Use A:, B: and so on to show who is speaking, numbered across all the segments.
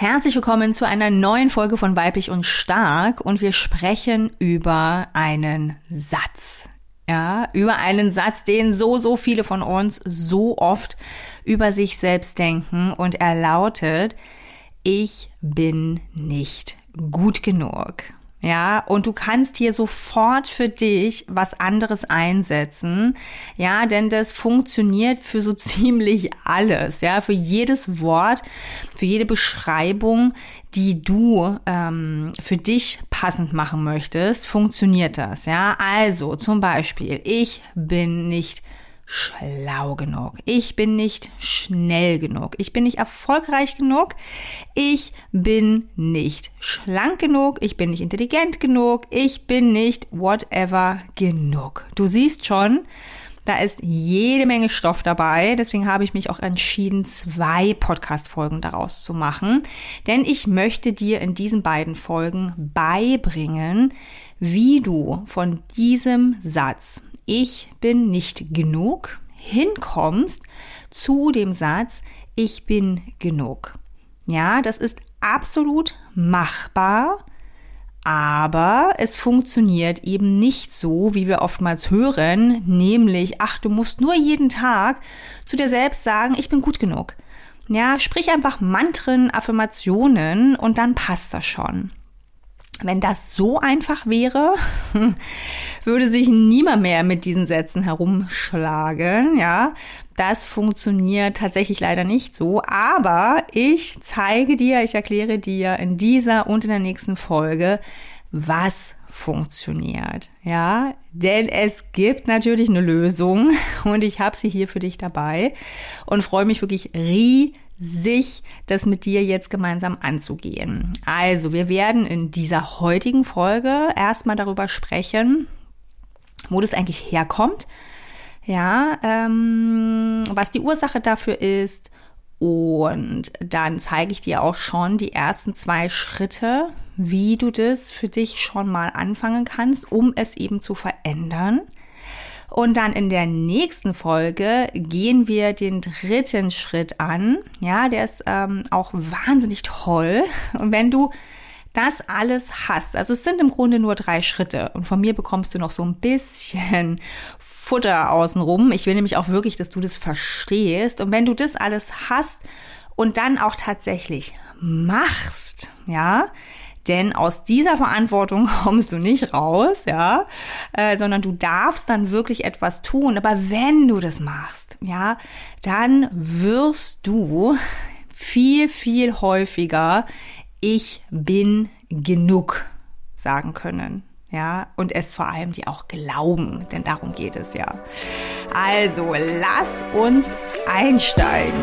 A: Herzlich willkommen zu einer neuen Folge von Weiblich und Stark und wir sprechen über einen Satz. Ja, über einen Satz, den so, so viele von uns so oft über sich selbst denken und er lautet, ich bin nicht gut genug. Ja, und du kannst hier sofort für dich was anderes einsetzen. Ja, denn das funktioniert für so ziemlich alles. Ja, für jedes Wort, für jede Beschreibung, die du ähm, für dich passend machen möchtest, funktioniert das. Ja, also zum Beispiel, ich bin nicht schlau genug. Ich bin nicht schnell genug. Ich bin nicht erfolgreich genug. Ich bin nicht schlank genug. Ich bin nicht intelligent genug. Ich bin nicht whatever genug. Du siehst schon, da ist jede Menge Stoff dabei. Deswegen habe ich mich auch entschieden, zwei Podcast-Folgen daraus zu machen. Denn ich möchte dir in diesen beiden Folgen beibringen, wie du von diesem Satz ich bin nicht genug hinkommst zu dem Satz, ich bin genug. Ja, das ist absolut machbar, aber es funktioniert eben nicht so, wie wir oftmals hören, nämlich, ach, du musst nur jeden Tag zu dir selbst sagen, ich bin gut genug. Ja, sprich einfach Mantren, Affirmationen und dann passt das schon. Wenn das so einfach wäre, würde sich niemand mehr mit diesen Sätzen herumschlagen, ja. Das funktioniert tatsächlich leider nicht so, aber ich zeige dir, ich erkläre dir in dieser und in der nächsten Folge, was funktioniert, ja, denn es gibt natürlich eine Lösung und ich habe sie hier für dich dabei und freue mich wirklich riesig sich das mit dir jetzt gemeinsam anzugehen. Also, wir werden in dieser heutigen Folge erstmal darüber sprechen, wo das eigentlich herkommt, ja, ähm, was die Ursache dafür ist und dann zeige ich dir auch schon die ersten zwei Schritte, wie du das für dich schon mal anfangen kannst, um es eben zu verändern. Und dann in der nächsten Folge gehen wir den dritten Schritt an. Ja, der ist ähm, auch wahnsinnig toll. Und wenn du das alles hast, also es sind im Grunde nur drei Schritte und von mir bekommst du noch so ein bisschen Futter außenrum. Ich will nämlich auch wirklich, dass du das verstehst. Und wenn du das alles hast und dann auch tatsächlich machst, ja, denn aus dieser Verantwortung kommst du nicht raus, ja, äh, sondern du darfst dann wirklich etwas tun. Aber wenn du das machst, ja, dann wirst du viel, viel häufiger ich bin genug sagen können. Ja, und es vor allem die auch glauben, denn darum geht es ja. Also, lass uns einsteigen.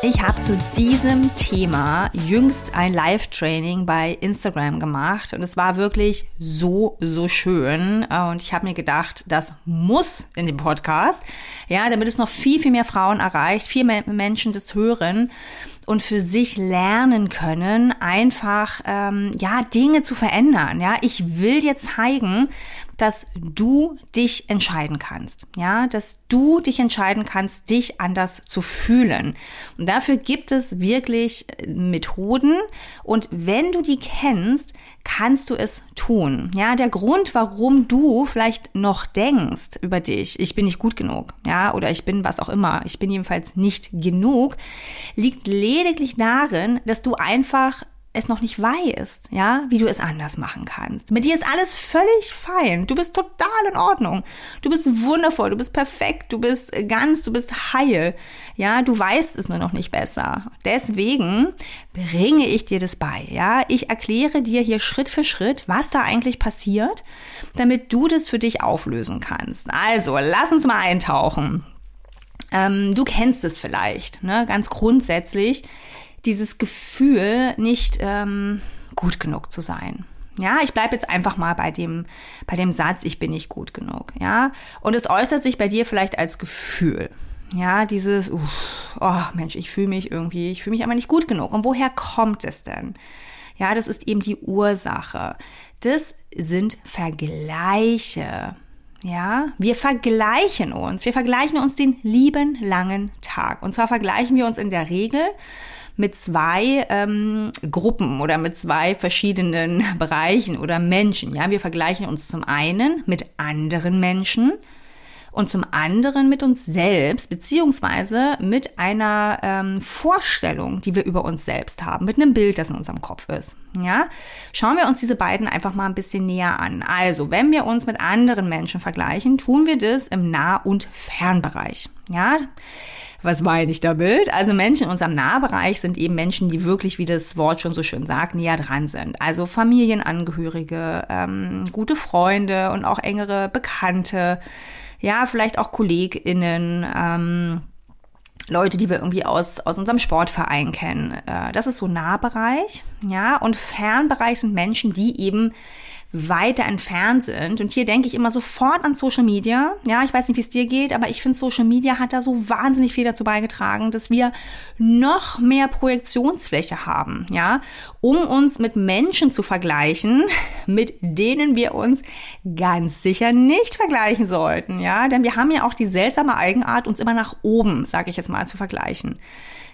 A: Ich habe zu diesem Thema jüngst ein Live-Training bei Instagram gemacht und es war wirklich so, so schön. Und ich habe mir gedacht, das muss in dem Podcast, ja, damit es noch viel, viel mehr Frauen erreicht, viel mehr Menschen das hören und für sich lernen können, einfach ähm, ja Dinge zu verändern. Ja, ich will dir zeigen, dass du dich entscheiden kannst. Ja, dass du dich entscheiden kannst, dich anders zu fühlen. Und dafür gibt es wirklich äh, Methoden. Und wenn du die kennst, kannst du es tun. Ja, der Grund, warum du vielleicht noch denkst über dich, ich bin nicht gut genug, ja, oder ich bin was auch immer, ich bin jedenfalls nicht genug, liegt lediglich darin, dass du einfach es noch nicht weißt, ja, wie du es anders machen kannst. Mit dir ist alles völlig fein. Du bist total in Ordnung. Du bist wundervoll, du bist perfekt, du bist ganz, du bist heil. Ja, du weißt es nur noch nicht besser. Deswegen bringe ich dir das bei, ja. Ich erkläre dir hier Schritt für Schritt, was da eigentlich passiert, damit du das für dich auflösen kannst. Also, lass uns mal eintauchen. Ähm, du kennst es vielleicht, ne, ganz grundsätzlich dieses Gefühl, nicht ähm, gut genug zu sein. Ja, ich bleibe jetzt einfach mal bei dem, bei dem Satz, ich bin nicht gut genug. Ja, und es äußert sich bei dir vielleicht als Gefühl. Ja, dieses, uff, oh Mensch, ich fühle mich irgendwie, ich fühle mich aber nicht gut genug. Und woher kommt es denn? Ja, das ist eben die Ursache. Das sind Vergleiche. Ja, wir vergleichen uns. Wir vergleichen uns den lieben langen Tag. Und zwar vergleichen wir uns in der Regel mit zwei ähm, Gruppen oder mit zwei verschiedenen Bereichen oder Menschen. Ja, wir vergleichen uns zum einen mit anderen Menschen und zum anderen mit uns selbst, beziehungsweise mit einer ähm, Vorstellung, die wir über uns selbst haben, mit einem Bild, das in unserem Kopf ist. Ja, schauen wir uns diese beiden einfach mal ein bisschen näher an. Also, wenn wir uns mit anderen Menschen vergleichen, tun wir das im Nah- und Fernbereich. Ja, was meine ich damit? Also Menschen in unserem Nahbereich sind eben Menschen, die wirklich, wie das Wort schon so schön sagt, näher dran sind. Also Familienangehörige, ähm, gute Freunde und auch engere Bekannte, ja, vielleicht auch KollegInnen, ähm, Leute, die wir irgendwie aus, aus unserem Sportverein kennen. Äh, das ist so Nahbereich, ja, und Fernbereich sind Menschen, die eben weiter entfernt sind. Und hier denke ich immer sofort an Social Media. Ja, ich weiß nicht, wie es dir geht, aber ich finde, Social Media hat da so wahnsinnig viel dazu beigetragen, dass wir noch mehr Projektionsfläche haben, ja, um uns mit Menschen zu vergleichen, mit denen wir uns ganz sicher nicht vergleichen sollten, ja, denn wir haben ja auch die seltsame Eigenart, uns immer nach oben, sage ich jetzt mal, zu vergleichen.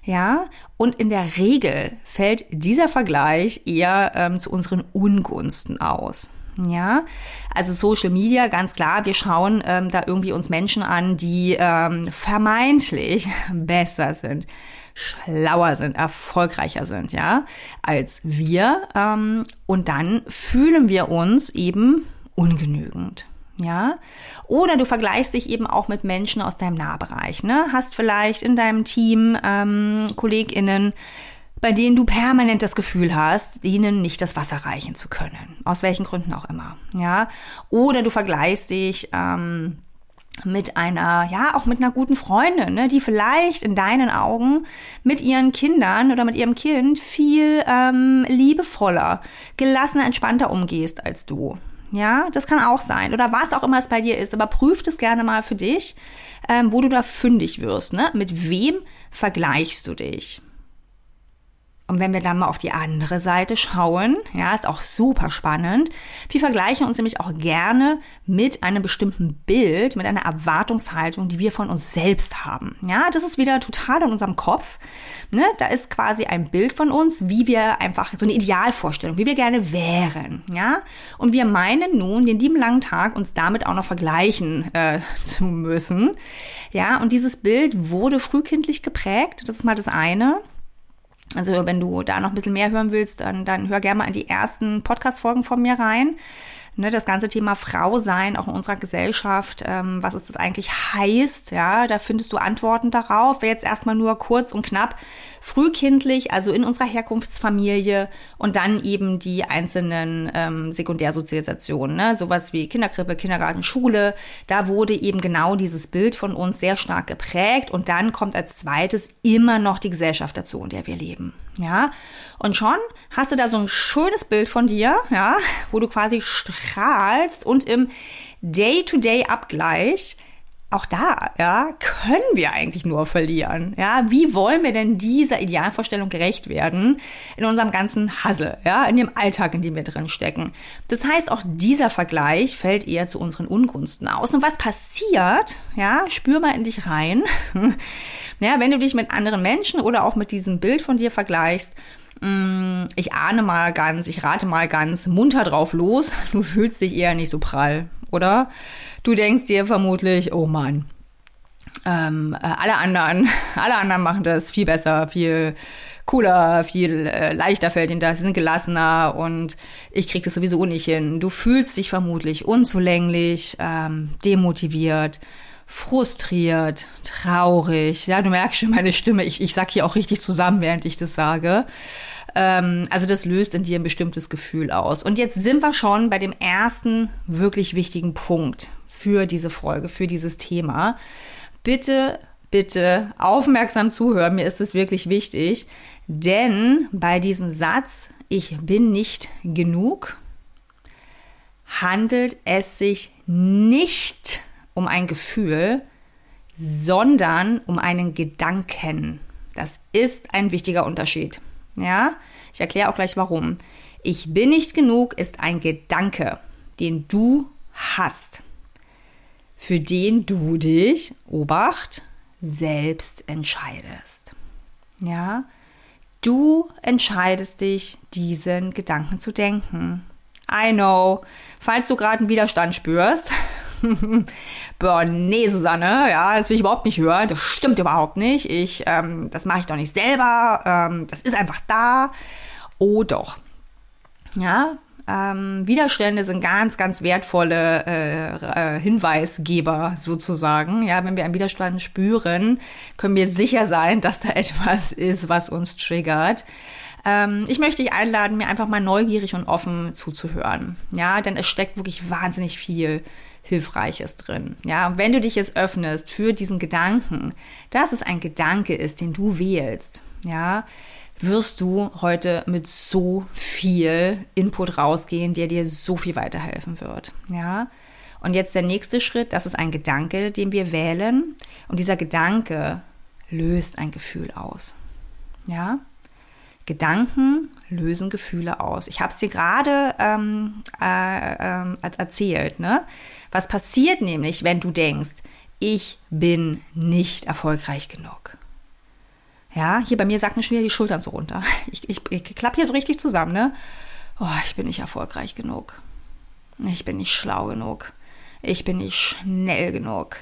A: Ja, und in der Regel fällt dieser Vergleich eher ähm, zu unseren Ungunsten aus. Ja, also Social Media, ganz klar, wir schauen ähm, da irgendwie uns Menschen an, die ähm, vermeintlich besser sind, schlauer sind, erfolgreicher sind, ja, als wir. Ähm, und dann fühlen wir uns eben ungenügend. Ja, oder du vergleichst dich eben auch mit Menschen aus deinem Nahbereich. Ne? Hast vielleicht in deinem Team ähm, KollegInnen, bei denen du permanent das Gefühl hast, ihnen nicht das Wasser reichen zu können. Aus welchen Gründen auch immer. Ja, oder du vergleichst dich ähm, mit einer, ja, auch mit einer guten Freundin, ne, die vielleicht in deinen Augen mit ihren Kindern oder mit ihrem Kind viel ähm, liebevoller, gelassener, entspannter umgehst als du. Ja, das kann auch sein. Oder was auch immer es bei dir ist. Aber prüf das gerne mal für dich, ähm, wo du da fündig wirst. Ne? Mit wem vergleichst du dich? Und wenn wir dann mal auf die andere Seite schauen, ja, ist auch super spannend. Wir vergleichen uns nämlich auch gerne mit einem bestimmten Bild, mit einer Erwartungshaltung, die wir von uns selbst haben. Ja, das ist wieder total in unserem Kopf. Ne? Da ist quasi ein Bild von uns, wie wir einfach, so eine Idealvorstellung, wie wir gerne wären. Ja, und wir meinen nun, den lieben langen Tag uns damit auch noch vergleichen äh, zu müssen. Ja, und dieses Bild wurde frühkindlich geprägt. Das ist mal das eine. Also wenn du da noch ein bisschen mehr hören willst, dann, dann hör gerne mal in die ersten Podcast-Folgen von mir rein ne, das ganze Thema Frau sein, auch in unserer Gesellschaft, ähm, was es das eigentlich heißt, ja, da findest du Antworten darauf. Jetzt erstmal nur kurz und knapp frühkindlich, also in unserer Herkunftsfamilie und dann eben die einzelnen ähm, Sekundärsozialisationen, ne, sowas wie Kinderkrippe, Kindergarten, Schule, da wurde eben genau dieses Bild von uns sehr stark geprägt und dann kommt als zweites immer noch die Gesellschaft dazu, in der wir leben ja. Und schon hast du da so ein schönes Bild von dir, ja, wo du quasi strahlst und im Day-to-Day-Abgleich auch da, ja, können wir eigentlich nur verlieren. Ja, wie wollen wir denn dieser Idealvorstellung gerecht werden in unserem ganzen Hassel, ja, in dem Alltag, in dem wir drin stecken? Das heißt, auch dieser Vergleich fällt eher zu unseren Ungunsten aus. Und was passiert, ja, spür mal in dich rein. ja, wenn du dich mit anderen Menschen oder auch mit diesem Bild von dir vergleichst, ich ahne mal ganz, ich rate mal ganz munter drauf los. Du fühlst dich eher nicht so prall oder? Du denkst dir vermutlich, oh Mann, ähm, äh, alle anderen, alle anderen machen das viel besser, viel cooler, viel äh, leichter fällt ihnen das, sie sind gelassener und ich krieg das sowieso nicht hin. Du fühlst dich vermutlich unzulänglich, ähm, demotiviert, frustriert, traurig. Ja, du merkst schon meine Stimme. Ich, ich sag hier auch richtig zusammen, während ich das sage. Ähm, also das löst in dir ein bestimmtes Gefühl aus. Und jetzt sind wir schon bei dem ersten wirklich wichtigen Punkt für diese Folge, für dieses Thema. Bitte, bitte aufmerksam zuhören. Mir ist es wirklich wichtig. Denn bei diesem Satz, ich bin nicht genug, handelt es sich nicht um ein Gefühl, sondern um einen Gedanken. Das ist ein wichtiger Unterschied. Ja, ich erkläre auch gleich warum. Ich bin nicht genug ist ein Gedanke, den du hast, für den du dich, Obacht, selbst entscheidest. Ja, du entscheidest dich, diesen Gedanken zu denken. I know. Falls du gerade einen Widerstand spürst, Boah, nee, Susanne, ja, das will ich überhaupt nicht hören. Das stimmt überhaupt nicht. Ich, ähm, das mache ich doch nicht selber. Ähm, das ist einfach da. Oh doch. Ja, ähm, Widerstände sind ganz, ganz wertvolle äh, äh, Hinweisgeber sozusagen. Ja, wenn wir einen Widerstand spüren, können wir sicher sein, dass da etwas ist, was uns triggert. Ähm, ich möchte dich einladen, mir einfach mal neugierig und offen zuzuhören. Ja, denn es steckt wirklich wahnsinnig viel Hilfreiches drin. Ja, und wenn du dich jetzt öffnest für diesen Gedanken, dass es ein Gedanke ist, den du wählst, ja, wirst du heute mit so viel Input rausgehen, der dir so viel weiterhelfen wird. Ja. Und jetzt der nächste Schritt, das ist ein Gedanke, den wir wählen. Und dieser Gedanke löst ein Gefühl aus. Ja. Gedanken lösen Gefühle aus. Ich habe es dir gerade ähm, äh, äh, erzählt. Ne? Was passiert nämlich, wenn du denkst, ich bin nicht erfolgreich genug? Ja, hier bei mir sacken schon wieder die Schultern so runter. Ich, ich, ich klappe hier so richtig zusammen, ne? Oh, ich bin nicht erfolgreich genug. Ich bin nicht schlau genug. Ich bin nicht schnell genug.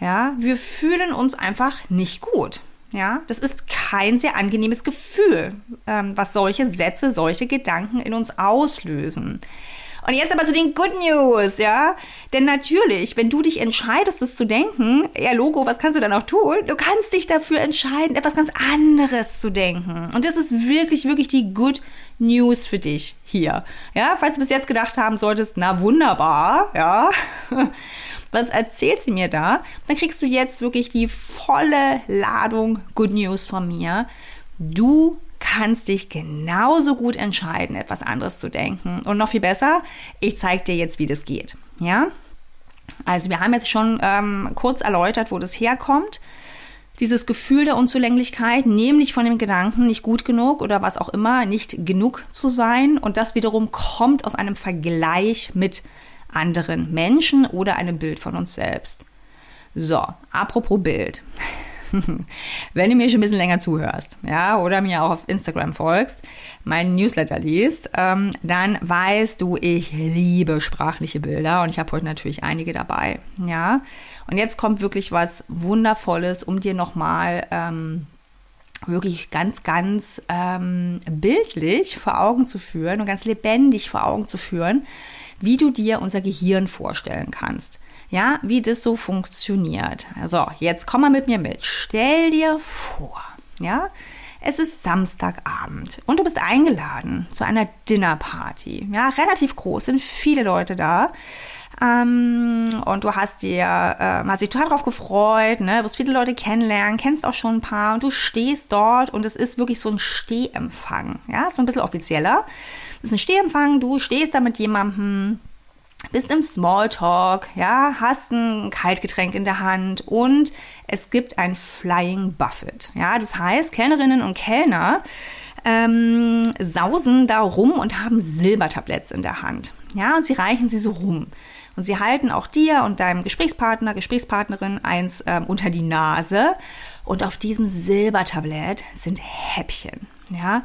A: Ja, wir fühlen uns einfach nicht gut. Ja, das ist kein sehr angenehmes Gefühl, ähm, was solche Sätze, solche Gedanken in uns auslösen. Und jetzt aber zu den Good News, ja? Denn natürlich, wenn du dich entscheidest, das zu denken, ja, Logo, was kannst du dann auch tun? Du kannst dich dafür entscheiden, etwas ganz anderes zu denken. Und das ist wirklich, wirklich die Good News für dich hier. Ja, falls du bis jetzt gedacht haben solltest, na wunderbar, ja. Was erzählt sie mir da? Dann kriegst du jetzt wirklich die volle Ladung Good News von mir. Du kannst dich genauso gut entscheiden, etwas anderes zu denken. Und noch viel besser, ich zeige dir jetzt, wie das geht. Ja? Also wir haben jetzt schon ähm, kurz erläutert, wo das herkommt. Dieses Gefühl der Unzulänglichkeit, nämlich von dem Gedanken, nicht gut genug oder was auch immer, nicht genug zu sein. Und das wiederum kommt aus einem Vergleich mit anderen Menschen oder einem Bild von uns selbst. So, apropos Bild. Wenn du mir schon ein bisschen länger zuhörst, ja, oder mir auch auf Instagram folgst, meinen Newsletter liest, ähm, dann weißt du, ich liebe sprachliche Bilder und ich habe heute natürlich einige dabei, ja. Und jetzt kommt wirklich was Wundervolles, um dir nochmal ähm, wirklich ganz, ganz ähm, bildlich vor Augen zu führen und ganz lebendig vor Augen zu führen, wie du dir unser Gehirn vorstellen kannst. Ja, wie das so funktioniert. Also, jetzt komm mal mit mir mit. Stell dir vor, ja, es ist Samstagabend und du bist eingeladen zu einer Dinnerparty. Ja, relativ groß, sind viele Leute da. Ähm, und du hast dir, äh, hast dich total drauf gefreut, ne, wirst viele Leute kennenlernen, kennst auch schon ein paar und du stehst dort und es ist wirklich so ein Stehempfang, ja, so ein bisschen offizieller. Ist ein Stehempfang, du stehst da mit jemandem, bist im Smalltalk, ja, hast ein Kaltgetränk in der Hand und es gibt ein Flying Buffet. Ja, das heißt, Kellnerinnen und Kellner ähm, sausen da rum und haben Silbertabletts in der Hand. Ja, und sie reichen sie so rum. Und sie halten auch dir und deinem Gesprächspartner, Gesprächspartnerin eins ähm, unter die Nase. Und auf diesem Silbertablett sind Häppchen. Ja,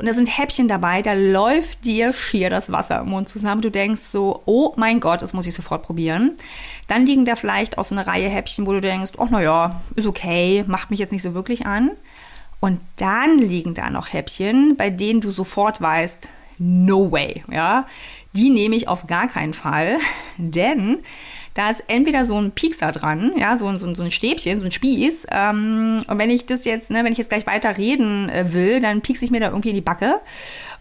A: und da sind Häppchen dabei, da läuft dir schier das Wasser im Mund zusammen. Du denkst so, oh mein Gott, das muss ich sofort probieren. Dann liegen da vielleicht auch so eine Reihe Häppchen, wo du denkst, oh naja, ist okay, macht mich jetzt nicht so wirklich an. Und dann liegen da noch Häppchen, bei denen du sofort weißt, no way, ja. Die nehme ich auf gar keinen Fall, denn da ist entweder so ein Piekser dran, ja, so, so, so ein Stäbchen, so ein Spieß. Ähm, und wenn ich das jetzt, ne, wenn ich jetzt gleich weiter reden äh, will, dann piekse ich mir da irgendwie in die Backe.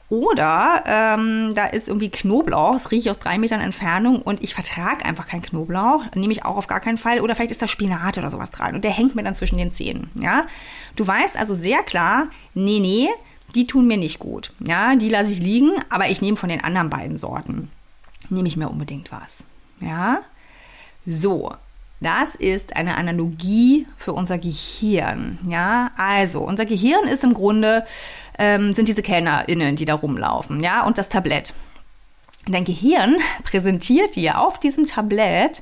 A: Oder ähm, da ist irgendwie Knoblauch, das rieche ich aus drei Metern Entfernung und ich vertrage einfach keinen Knoblauch, nehme ich auch auf gar keinen Fall. Oder vielleicht ist da Spinat oder sowas dran und der hängt mir dann zwischen den Zähnen. Ja, Du weißt also sehr klar, nee, nee, die tun mir nicht gut. Ja, die lasse ich liegen, aber ich nehme von den anderen beiden Sorten. Nehme ich mir unbedingt was. Ja, so, Das ist eine Analogie für unser Gehirn. Ja, also unser Gehirn ist im Grunde ähm, sind diese KellnerInnen, die da rumlaufen, ja, und das Tablett. Dein Gehirn präsentiert dir auf diesem Tablett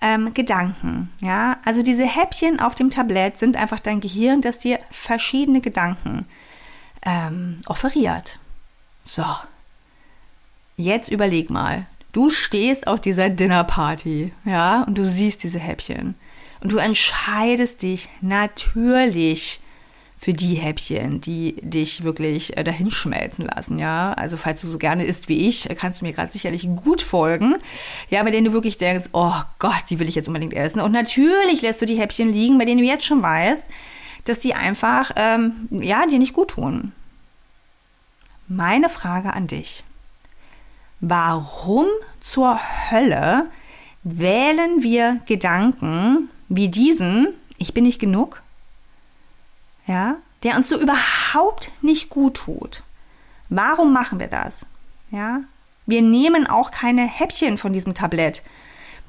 A: ähm, Gedanken. Ja, also diese Häppchen auf dem Tablett sind einfach dein Gehirn, das dir verschiedene Gedanken ähm, offeriert. So, jetzt überleg mal. Du stehst auf dieser Dinnerparty, ja, und du siehst diese Häppchen. Und du entscheidest dich natürlich für die Häppchen, die dich wirklich äh, dahin schmelzen lassen, ja. Also falls du so gerne isst wie ich, kannst du mir gerade sicherlich gut folgen, ja, bei denen du wirklich denkst, oh Gott, die will ich jetzt unbedingt essen. Und natürlich lässt du die Häppchen liegen, bei denen du jetzt schon weißt, dass die einfach, ähm, ja, dir nicht gut tun. Meine Frage an dich. Warum zur Hölle wählen wir Gedanken wie diesen, ich bin nicht genug, ja, der uns so überhaupt nicht gut tut. Warum machen wir das? Ja, wir nehmen auch keine Häppchen von diesem Tablett,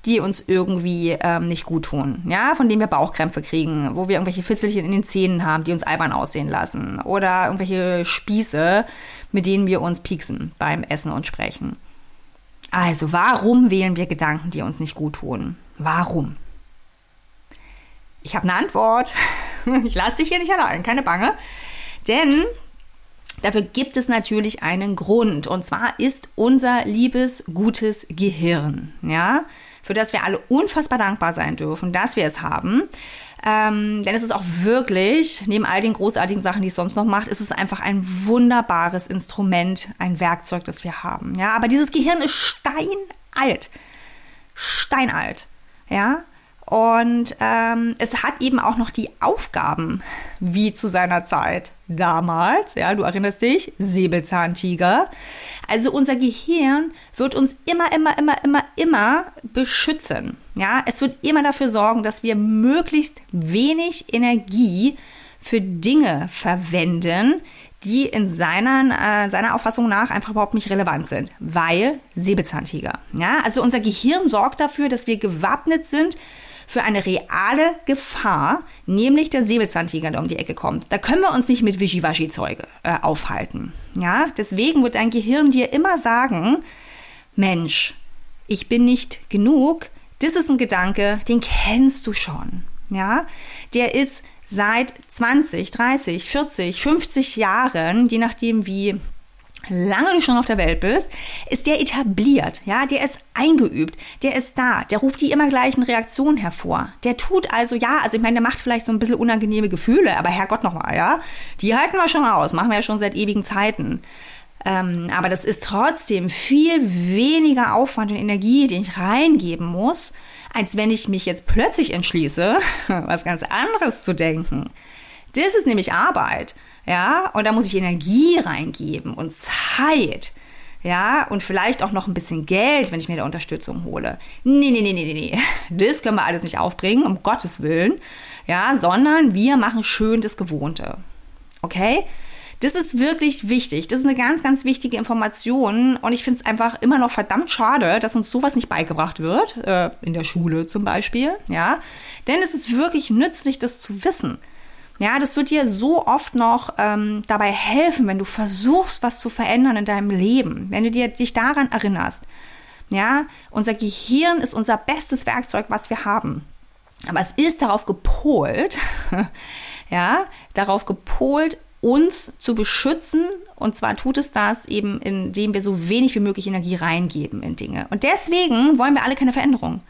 A: die uns irgendwie ähm, nicht gut tun, ja, von denen wir Bauchkrämpfe kriegen, wo wir irgendwelche Fitzelchen in den Zähnen haben, die uns albern aussehen lassen, oder irgendwelche Spieße, mit denen wir uns pieksen beim Essen und Sprechen. Also, warum wählen wir Gedanken, die uns nicht gut tun? Warum? Ich habe eine Antwort. Ich lasse dich hier nicht allein, keine Bange. Denn dafür gibt es natürlich einen Grund. Und zwar ist unser liebes, gutes Gehirn, ja, für das wir alle unfassbar dankbar sein dürfen, dass wir es haben. Ähm, denn es ist auch wirklich, neben all den großartigen Sachen, die es sonst noch macht, ist es einfach ein wunderbares Instrument, ein Werkzeug, das wir haben. Ja, aber dieses Gehirn ist steinalt. Steinalt. Ja, und ähm, es hat eben auch noch die Aufgaben, wie zu seiner Zeit damals, ja, du erinnerst dich, Säbelzahntiger. Also unser Gehirn wird uns immer, immer, immer, immer, immer beschützen. Ja, es wird immer dafür sorgen, dass wir möglichst wenig Energie für Dinge verwenden, die in seiner, äh, seiner Auffassung nach einfach überhaupt nicht relevant sind, weil Säbelzahntiger. Ja, also unser Gehirn sorgt dafür, dass wir gewappnet sind für eine reale Gefahr, nämlich der Säbelzahntiger, der um die Ecke kommt. Da können wir uns nicht mit Wischiwaschi-Zeuge äh, aufhalten. Ja, deswegen wird dein Gehirn dir immer sagen, Mensch, ich bin nicht genug. Das ist ein Gedanke, den kennst du schon. Ja, der ist seit 20, 30, 40, 50 Jahren, je nachdem wie lange du schon auf der Welt bist, ist der etabliert, ja, der ist eingeübt, der ist da, der ruft die immer gleichen Reaktionen hervor. Der tut also, ja, also ich meine, der macht vielleicht so ein bisschen unangenehme Gefühle, aber Herrgott nochmal, ja, die halten wir schon aus, machen wir ja schon seit ewigen Zeiten. Ähm, aber das ist trotzdem viel weniger Aufwand und Energie, den ich reingeben muss, als wenn ich mich jetzt plötzlich entschließe, was ganz anderes zu denken. Das ist nämlich Arbeit. Ja, und da muss ich Energie reingeben und Zeit. Ja, und vielleicht auch noch ein bisschen Geld, wenn ich mir da Unterstützung hole. Nee, nee, nee, nee, nee. Das können wir alles nicht aufbringen, um Gottes Willen. Ja, sondern wir machen schön das Gewohnte. Okay? Das ist wirklich wichtig. Das ist eine ganz, ganz wichtige Information. Und ich finde es einfach immer noch verdammt schade, dass uns sowas nicht beigebracht wird. Äh, in der Schule zum Beispiel. Ja. Denn es ist wirklich nützlich, das zu wissen. Ja, das wird dir so oft noch ähm, dabei helfen, wenn du versuchst, was zu verändern in deinem Leben, wenn du dir, dich daran erinnerst. Ja, unser Gehirn ist unser bestes Werkzeug, was wir haben. Aber es ist darauf gepolt, ja, darauf gepolt, uns zu beschützen. Und zwar tut es das eben, indem wir so wenig wie möglich Energie reingeben in Dinge. Und deswegen wollen wir alle keine Veränderung.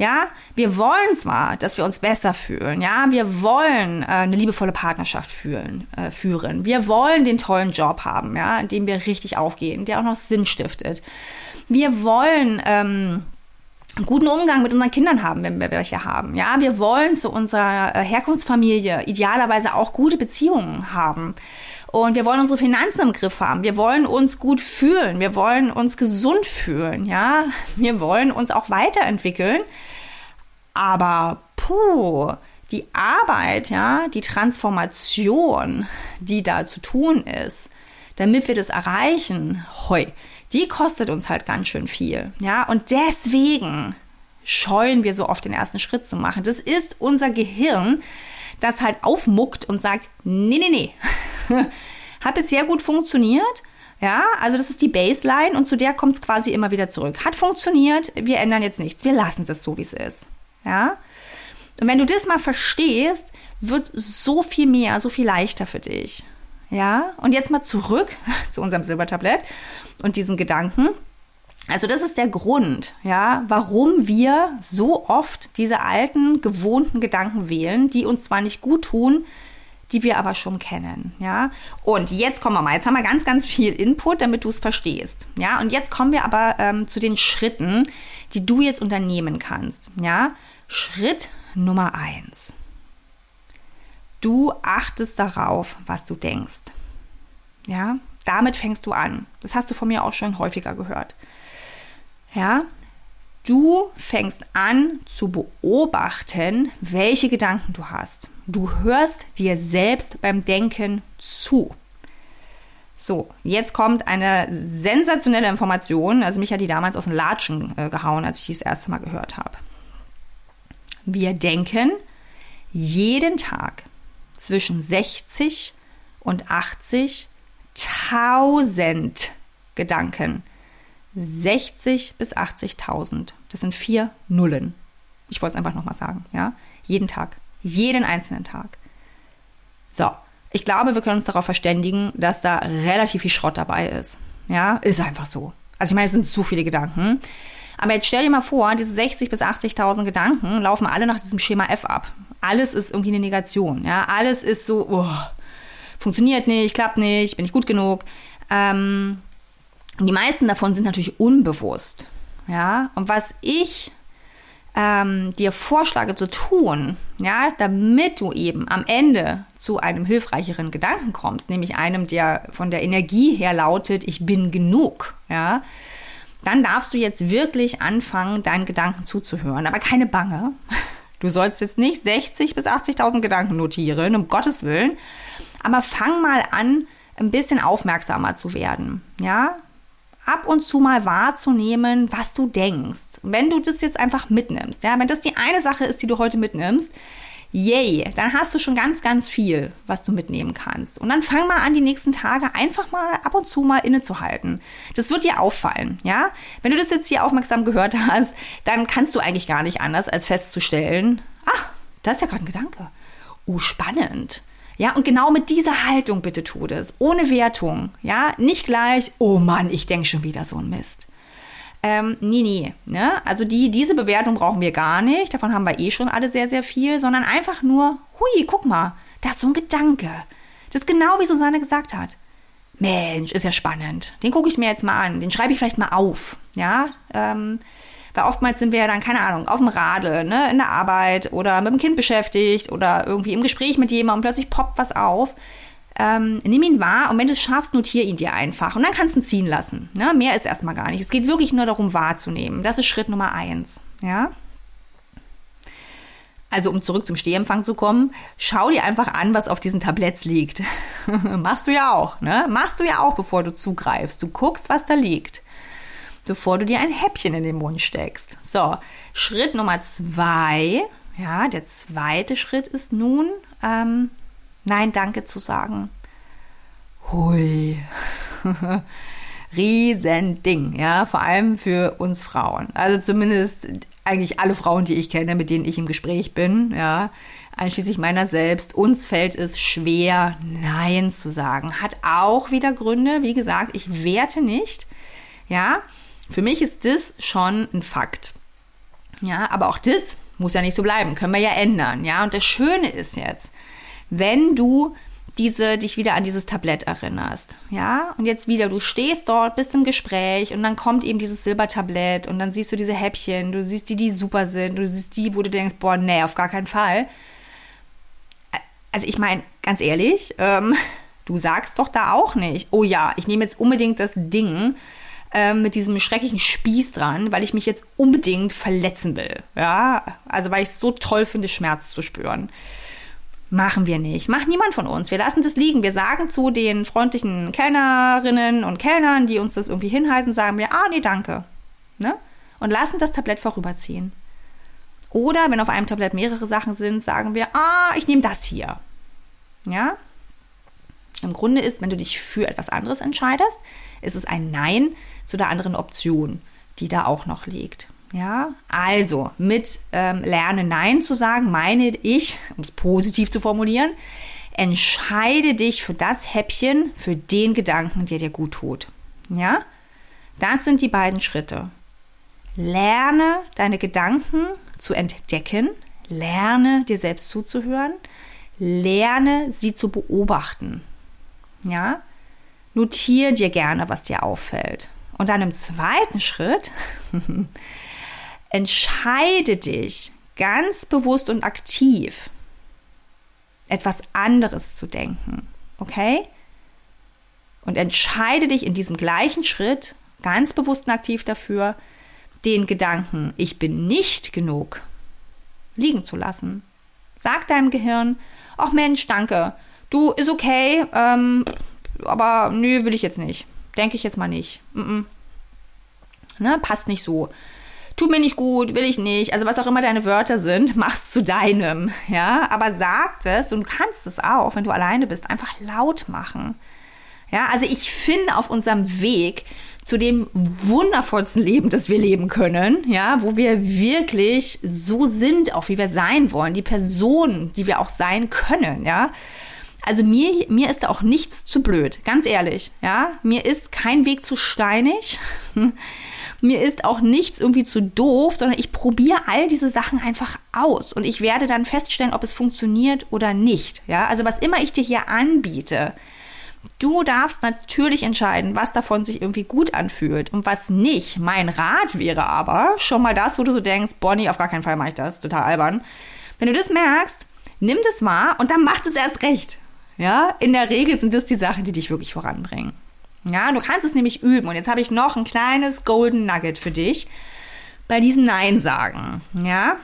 A: Ja, wir wollen zwar, dass wir uns besser fühlen. Ja, wir wollen äh, eine liebevolle Partnerschaft fühlen, äh, führen. Wir wollen den tollen Job haben, ja, in dem wir richtig aufgehen, der auch noch Sinn stiftet. Wir wollen ähm, einen guten Umgang mit unseren Kindern haben, wenn wir welche haben. Ja, wir wollen zu unserer äh, Herkunftsfamilie idealerweise auch gute Beziehungen haben. Und wir wollen unsere Finanzen im Griff haben. Wir wollen uns gut fühlen. Wir wollen uns gesund fühlen. Ja, wir wollen uns auch weiterentwickeln. Aber puh, die Arbeit, ja, die Transformation, die da zu tun ist, damit wir das erreichen, hoi, die kostet uns halt ganz schön viel. Ja, und deswegen, scheuen wir so oft den ersten Schritt zu machen. Das ist unser Gehirn, das halt aufmuckt und sagt, nee, nee, nee, hat bisher gut funktioniert. Ja, also das ist die Baseline und zu der kommt es quasi immer wieder zurück. Hat funktioniert, wir ändern jetzt nichts, wir lassen es so, wie es ist. Ja, und wenn du das mal verstehst, wird so viel mehr, so viel leichter für dich. Ja, und jetzt mal zurück zu unserem Silbertablett und diesen Gedanken. Also das ist der Grund, ja, warum wir so oft diese alten, gewohnten Gedanken wählen, die uns zwar nicht gut tun, die wir aber schon kennen, ja. Und jetzt kommen wir mal, jetzt haben wir ganz, ganz viel Input, damit du es verstehst, ja. Und jetzt kommen wir aber ähm, zu den Schritten, die du jetzt unternehmen kannst, ja. Schritt Nummer eins. Du achtest darauf, was du denkst. Ja, damit fängst du an. Das hast du von mir auch schon häufiger gehört. Ja, du fängst an zu beobachten, welche Gedanken du hast. Du hörst dir selbst beim Denken zu. So, jetzt kommt eine sensationelle Information. Also mich hat die damals aus den Latschen äh, gehauen, als ich die das erste Mal gehört habe. Wir denken jeden Tag zwischen 60 und 80.000 Gedanken. 60 bis 80.000. Das sind vier Nullen. Ich wollte es einfach nochmal sagen, ja? Jeden Tag. Jeden einzelnen Tag. So. Ich glaube, wir können uns darauf verständigen, dass da relativ viel Schrott dabei ist. Ja, ist einfach so. Also ich meine, es sind zu viele Gedanken. Aber jetzt stell dir mal vor, diese 60 bis 80.000 Gedanken laufen alle nach diesem Schema F ab. Alles ist irgendwie eine Negation. Ja, alles ist so, oh, funktioniert nicht, klappt nicht, bin ich gut genug. Ähm, die meisten davon sind natürlich unbewusst. Ja, und was ich ähm, dir vorschlage zu tun, ja, damit du eben am Ende zu einem hilfreicheren Gedanken kommst, nämlich einem, der von der Energie her lautet, ich bin genug, ja, dann darfst du jetzt wirklich anfangen, deinen Gedanken zuzuhören. Aber keine Bange. Du sollst jetzt nicht 60 bis 80.000 Gedanken notieren, um Gottes Willen. Aber fang mal an, ein bisschen aufmerksamer zu werden. Ja? Ab und zu mal wahrzunehmen, was du denkst. Wenn du das jetzt einfach mitnimmst, ja, wenn das die eine Sache ist, die du heute mitnimmst, Yay, dann hast du schon ganz, ganz viel, was du mitnehmen kannst. Und dann fang mal an, die nächsten Tage einfach mal ab und zu mal innezuhalten. Das wird dir auffallen, ja? Wenn du das jetzt hier aufmerksam gehört hast, dann kannst du eigentlich gar nicht anders, als festzustellen, ach, da ist ja gerade ein Gedanke. Oh, spannend. Ja, und genau mit dieser Haltung bitte tu das. Ohne Wertung. Ja, nicht gleich, oh Mann, ich denke schon wieder so ein Mist. Ähm, nee, nee. Ne? Also die, diese Bewertung brauchen wir gar nicht. Davon haben wir eh schon alle sehr, sehr viel, sondern einfach nur, hui, guck mal, da ist so ein Gedanke. Das ist genau wie Susanne gesagt hat. Mensch, ist ja spannend. Den gucke ich mir jetzt mal an. Den schreibe ich vielleicht mal auf. Ja, ähm, weil oftmals sind wir ja dann, keine Ahnung, auf dem Radl, ne, in der Arbeit oder mit dem Kind beschäftigt oder irgendwie im Gespräch mit jemandem und plötzlich poppt was auf ähm, nimm ihn wahr und wenn du es schaffst, notier ihn dir einfach. Und dann kannst du ihn ziehen lassen. Ne? Mehr ist erstmal gar nicht. Es geht wirklich nur darum, wahrzunehmen. Das ist Schritt Nummer eins. Ja. Also um zurück zum Stehempfang zu kommen, schau dir einfach an, was auf diesen Tabletts liegt. Machst du ja auch, ne? Machst du ja auch, bevor du zugreifst. Du guckst, was da liegt, bevor du dir ein Häppchen in den Mund steckst. So, Schritt Nummer zwei. Ja, der zweite Schritt ist nun, ähm, Nein, danke zu sagen. Hui. Riesending, ja, vor allem für uns Frauen. Also zumindest eigentlich alle Frauen, die ich kenne, mit denen ich im Gespräch bin, ja, einschließlich meiner selbst. Uns fällt es schwer, Nein zu sagen. Hat auch wieder Gründe. Wie gesagt, ich werte nicht. Ja, für mich ist das schon ein Fakt. Ja, aber auch das muss ja nicht so bleiben. Können wir ja ändern. Ja, und das Schöne ist jetzt, wenn du diese, dich wieder an dieses Tablett erinnerst. Ja, und jetzt wieder, du stehst dort, bist im Gespräch und dann kommt eben dieses Silbertablett und dann siehst du diese Häppchen, du siehst die, die super sind, du siehst die, wo du denkst, boah, nee, auf gar keinen Fall. Also ich meine, ganz ehrlich, ähm, du sagst doch da auch nicht, oh ja, ich nehme jetzt unbedingt das Ding ähm, mit diesem schrecklichen Spieß dran, weil ich mich jetzt unbedingt verletzen will. Ja, also weil ich es so toll finde, Schmerz zu spüren. Machen wir nicht. Macht niemand von uns. Wir lassen das liegen. Wir sagen zu den freundlichen Kellnerinnen und Kellnern, die uns das irgendwie hinhalten, sagen wir, ah, nee, danke. Ne? Und lassen das Tablett vorüberziehen. Oder wenn auf einem Tablett mehrere Sachen sind, sagen wir, ah, ich nehme das hier. Ja? Im Grunde ist, wenn du dich für etwas anderes entscheidest, ist es ein Nein zu der anderen Option, die da auch noch liegt. Ja, also mit ähm, Lerne Nein zu sagen, meine ich, um es positiv zu formulieren, entscheide dich für das Häppchen, für den Gedanken, der dir gut tut. Ja, das sind die beiden Schritte. Lerne deine Gedanken zu entdecken, lerne dir selbst zuzuhören, lerne sie zu beobachten. Ja, notiere dir gerne, was dir auffällt. Und dann im zweiten Schritt entscheide dich ganz bewusst und aktiv, etwas anderes zu denken. Okay? Und entscheide dich in diesem gleichen Schritt ganz bewusst und aktiv dafür, den Gedanken, ich bin nicht genug, liegen zu lassen. Sag deinem Gehirn, ach Mensch, danke, du ist okay, ähm, aber nö, will ich jetzt nicht. Denke ich jetzt mal nicht. Mm -mm. Ne, passt nicht so. Tut mir nicht gut, will ich nicht. Also was auch immer deine Wörter sind, mach's zu deinem. Ja, aber sag es und du kannst es auch, wenn du alleine bist, einfach laut machen. Ja, also ich finde auf unserem Weg zu dem wundervollsten Leben, das wir leben können, ja, wo wir wirklich so sind, auch wie wir sein wollen, die Person, die wir auch sein können, ja, also mir, mir ist da auch nichts zu blöd, ganz ehrlich, ja. Mir ist kein Weg zu steinig. mir ist auch nichts irgendwie zu doof, sondern ich probiere all diese Sachen einfach aus und ich werde dann feststellen, ob es funktioniert oder nicht, ja. Also was immer ich dir hier anbiete, Du darfst natürlich entscheiden, was davon sich irgendwie gut anfühlt und was nicht. Mein Rat wäre aber schon mal das, wo du so denkst, Bonnie, auf gar keinen Fall mache ich das, total albern. Wenn du das merkst, nimm das wahr und dann mach es erst recht. Ja, in der Regel sind das die Sachen, die dich wirklich voranbringen. Ja, du kannst es nämlich üben. Und jetzt habe ich noch ein kleines Golden Nugget für dich bei diesem Nein sagen. Ja,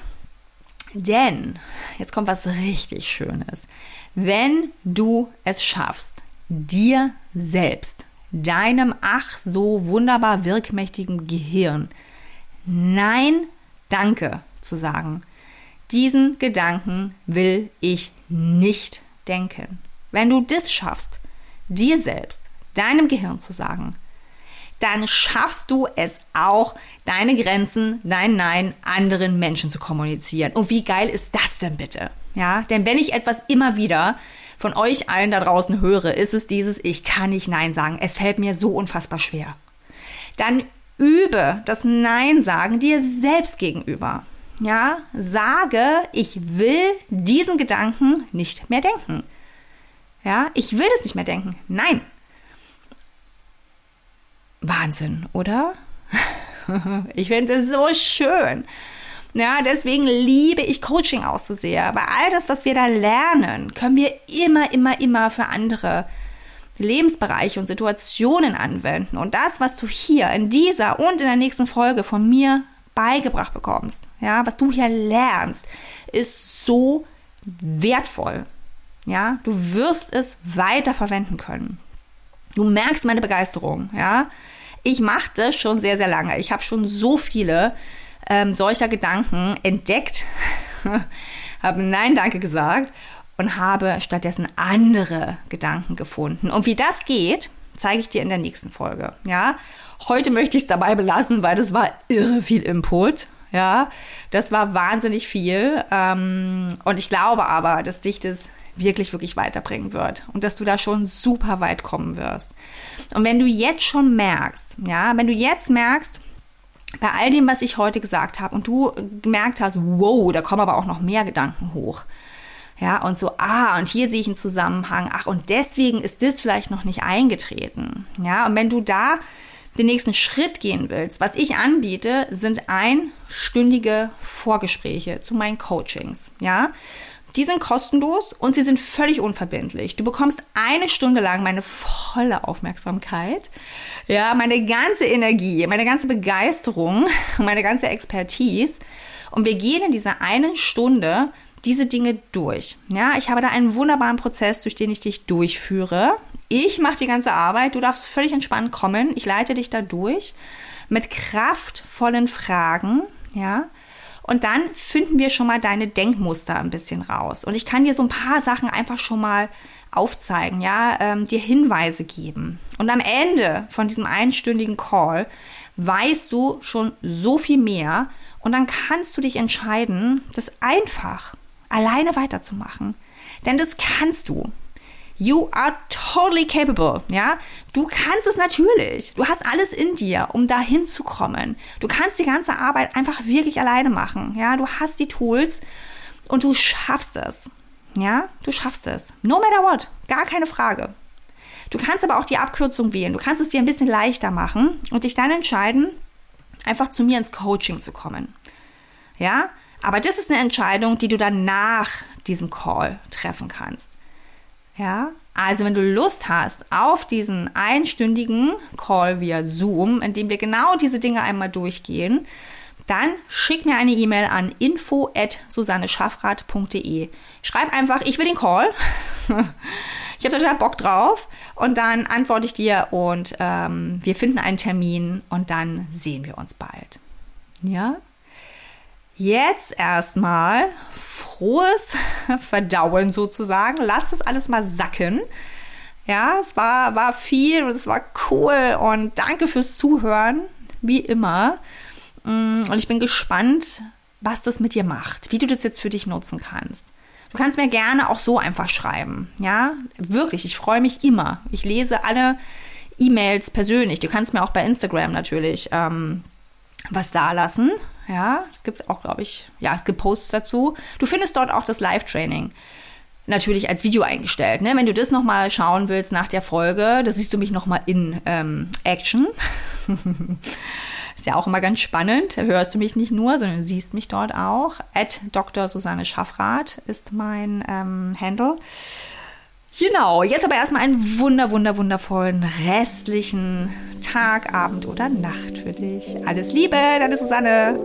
A: denn jetzt kommt was richtig Schönes. Wenn du es schaffst, dir selbst, deinem ach so wunderbar wirkmächtigen Gehirn, Nein, danke zu sagen. Diesen Gedanken will ich nicht denken. Wenn du das schaffst, dir selbst, deinem Gehirn zu sagen, dann schaffst du es auch, deine Grenzen, dein Nein anderen Menschen zu kommunizieren. Und wie geil ist das denn bitte? Ja, denn wenn ich etwas immer wieder von euch allen da draußen höre, ist es dieses, ich kann nicht Nein sagen. Es fällt mir so unfassbar schwer. Dann übe das Nein sagen dir selbst gegenüber. Ja, sage, ich will diesen Gedanken nicht mehr denken. Ja, ich will das nicht mehr denken. Nein. Wahnsinn, oder? ich finde es so schön. Ja, deswegen liebe ich Coaching auch so sehr. Weil all das, was wir da lernen, können wir immer, immer, immer für andere Lebensbereiche und Situationen anwenden. Und das, was du hier in dieser und in der nächsten Folge von mir beigebracht bekommst, ja, was du hier lernst, ist so wertvoll. Ja, du wirst es weiter verwenden können. Du merkst meine Begeisterung, ja. Ich mache das schon sehr, sehr lange. Ich habe schon so viele ähm, solcher Gedanken entdeckt, habe Nein, danke gesagt und habe stattdessen andere Gedanken gefunden. Und wie das geht, zeige ich dir in der nächsten Folge. Ja, heute möchte ich es dabei belassen, weil das war irre viel Input. Ja, das war wahnsinnig viel. Ähm, und ich glaube aber, dass dich das wirklich, wirklich weiterbringen wird und dass du da schon super weit kommen wirst. Und wenn du jetzt schon merkst, ja, wenn du jetzt merkst, bei all dem, was ich heute gesagt habe und du gemerkt hast, wow, da kommen aber auch noch mehr Gedanken hoch. Ja, und so, ah, und hier sehe ich einen Zusammenhang. Ach, und deswegen ist das vielleicht noch nicht eingetreten. Ja, und wenn du da den nächsten Schritt gehen willst, was ich anbiete, sind einstündige Vorgespräche zu meinen Coachings. Ja, die sind kostenlos und sie sind völlig unverbindlich. Du bekommst eine Stunde lang meine volle Aufmerksamkeit, ja, meine ganze Energie, meine ganze Begeisterung, meine ganze Expertise. Und wir gehen in dieser einen Stunde diese Dinge durch. Ja, ich habe da einen wunderbaren Prozess, durch den ich dich durchführe. Ich mache die ganze Arbeit. Du darfst völlig entspannt kommen. Ich leite dich da durch mit kraftvollen Fragen. Ja, Und dann finden wir schon mal deine Denkmuster ein bisschen raus. Und ich kann dir so ein paar Sachen einfach schon mal aufzeigen, ja, ähm, dir Hinweise geben. Und am Ende von diesem einstündigen Call weißt du schon so viel mehr und dann kannst du dich entscheiden, das einfach alleine weiterzumachen. Denn das kannst du. You are totally capable, ja? Du kannst es natürlich. Du hast alles in dir, um dahin zu kommen. Du kannst die ganze Arbeit einfach wirklich alleine machen, ja? Du hast die Tools und du schaffst es. Ja, du schaffst es. No matter what. Gar keine Frage. Du kannst aber auch die Abkürzung wählen. Du kannst es dir ein bisschen leichter machen und dich dann entscheiden, einfach zu mir ins Coaching zu kommen. Ja, aber das ist eine Entscheidung, die du dann nach diesem Call treffen kannst. Ja, also wenn du Lust hast auf diesen einstündigen Call via Zoom, in dem wir genau diese Dinge einmal durchgehen, dann schick mir eine E-Mail an info at susanneschaffrath.de. Schreib einfach, ich will den Call. ich habe total Bock drauf. Und dann antworte ich dir und ähm, wir finden einen Termin und dann sehen wir uns bald. Ja? Jetzt erstmal frohes Verdauen sozusagen. Lass das alles mal sacken. Ja, es war, war viel und es war cool und danke fürs Zuhören, wie immer. Mm, und ich bin gespannt, was das mit dir macht, wie du das jetzt für dich nutzen kannst. Du kannst mir gerne auch so einfach schreiben. Ja, wirklich, ich freue mich immer. Ich lese alle E-Mails persönlich. Du kannst mir auch bei Instagram natürlich ähm, was da lassen. Ja, es gibt auch, glaube ich, ja, es gibt Posts dazu. Du findest dort auch das Live-Training. Natürlich als Video eingestellt. Ne? Wenn du das nochmal schauen willst nach der Folge, da siehst du mich nochmal in ähm, Action. Ist ja auch immer ganz spannend. Da hörst du mich nicht nur, sondern siehst mich dort auch. At Dr. Susanne Schaffrath ist mein ähm, Handle. Genau, jetzt aber erstmal einen wunder, wunder, wundervollen restlichen Tag, Abend oder Nacht für dich. Alles Liebe, deine Susanne.